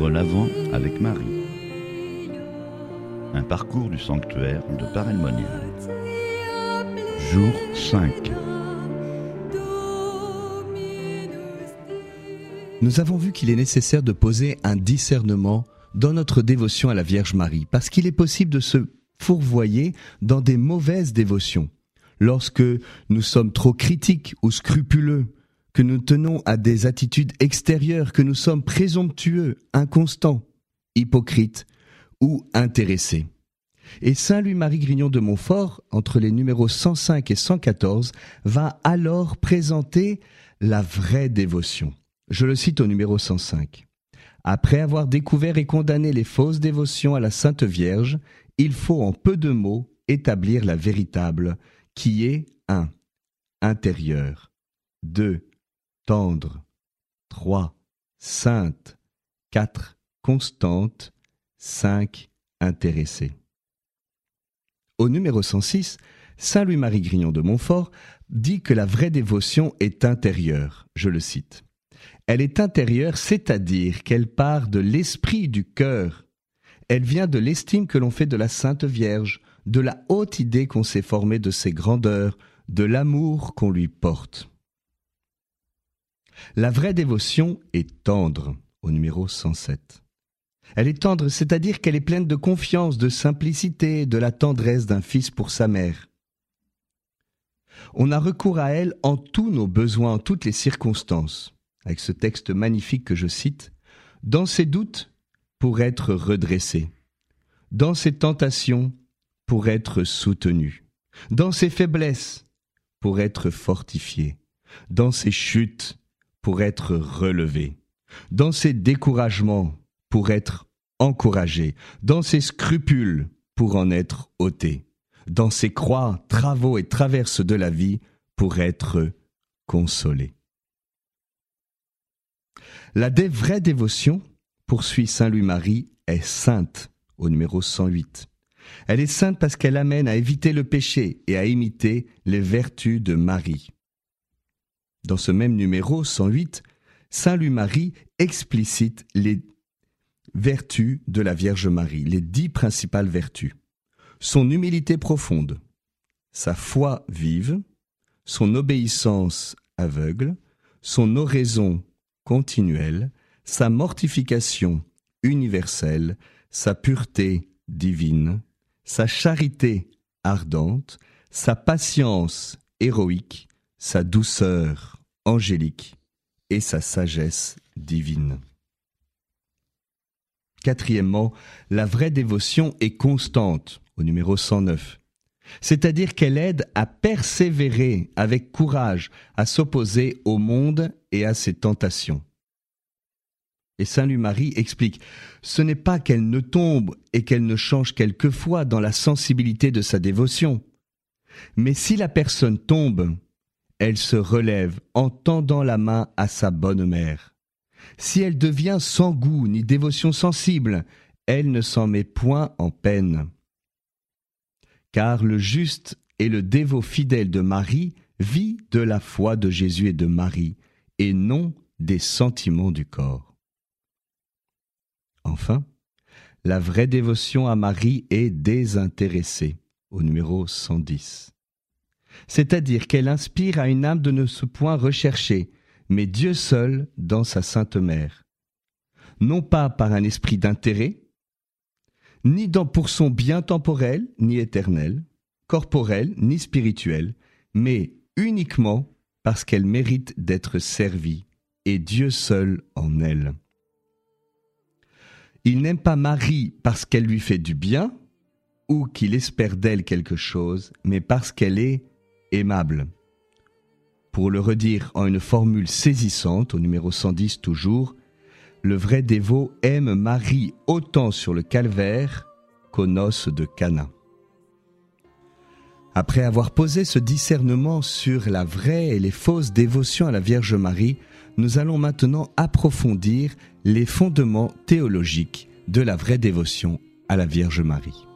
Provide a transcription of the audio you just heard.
Vivre l'Avent avec Marie. Un parcours du sanctuaire de Paray-le-Monial. Jour 5. Nous avons vu qu'il est nécessaire de poser un discernement dans notre dévotion à la Vierge Marie, parce qu'il est possible de se fourvoyer dans des mauvaises dévotions. Lorsque nous sommes trop critiques ou scrupuleux, que nous tenons à des attitudes extérieures, que nous sommes présomptueux, inconstants, hypocrites ou intéressés. Et Saint Louis-Marie Grignon de Montfort, entre les numéros 105 et 114, va alors présenter la vraie dévotion. Je le cite au numéro 105. Après avoir découvert et condamné les fausses dévotions à la Sainte Vierge, il faut en peu de mots établir la véritable, qui est 1. Intérieur. 2 tendre, 3. Sainte, 4. Constante, 5. Intéressée. Au numéro 106, Saint Louis-Marie Grignon de Montfort dit que la vraie dévotion est intérieure. Je le cite. Elle est intérieure, c'est-à-dire qu'elle part de l'esprit du cœur. Elle vient de l'estime que l'on fait de la Sainte Vierge, de la haute idée qu'on s'est formée de ses grandeurs, de l'amour qu'on lui porte. La vraie dévotion est tendre, au numéro 107. Elle est tendre, c'est-à-dire qu'elle est pleine de confiance, de simplicité, de la tendresse d'un fils pour sa mère. On a recours à elle en tous nos besoins, en toutes les circonstances, avec ce texte magnifique que je cite, dans ses doutes pour être redressé, dans ses tentations pour être soutenu, dans ses faiblesses pour être fortifié, dans ses chutes pour être relevé, dans ses découragements pour être encouragé, dans ses scrupules pour en être ôté, dans ses croix, travaux et traverses de la vie pour être consolé. La vraie dévotion, poursuit Saint Louis-Marie, est sainte, au numéro 108. Elle est sainte parce qu'elle amène à éviter le péché et à imiter les vertus de Marie. Dans ce même numéro 108, Saint Louis-Marie explicite les vertus de la Vierge Marie, les dix principales vertus. Son humilité profonde, sa foi vive, son obéissance aveugle, son oraison continuelle, sa mortification universelle, sa pureté divine, sa charité ardente, sa patience héroïque, sa douceur angélique et sa sagesse divine. Quatrièmement, la vraie dévotion est constante, au numéro 109. C'est-à-dire qu'elle aide à persévérer avec courage, à s'opposer au monde et à ses tentations. Et Saint Louis-Marie explique, ce n'est pas qu'elle ne tombe et qu'elle ne change quelquefois dans la sensibilité de sa dévotion. Mais si la personne tombe, elle se relève en tendant la main à sa bonne mère. Si elle devient sans goût ni dévotion sensible, elle ne s'en met point en peine. Car le juste et le dévot fidèle de Marie vit de la foi de Jésus et de Marie, et non des sentiments du corps. Enfin, la vraie dévotion à Marie est désintéressée, au numéro 110 c'est-à-dire qu'elle inspire à une âme de ne se point rechercher, mais Dieu seul dans sa Sainte Mère. Non pas par un esprit d'intérêt, ni dans pour son bien temporel, ni éternel, corporel, ni spirituel, mais uniquement parce qu'elle mérite d'être servie, et Dieu seul en elle. Il n'aime pas Marie parce qu'elle lui fait du bien, ou qu'il espère d'elle quelque chose, mais parce qu'elle est aimable. Pour le redire en une formule saisissante, au numéro 110 toujours, le vrai dévot aime Marie autant sur le calvaire qu'aux noces de Cana. Après avoir posé ce discernement sur la vraie et les fausses dévotions à la Vierge Marie, nous allons maintenant approfondir les fondements théologiques de la vraie dévotion à la Vierge Marie.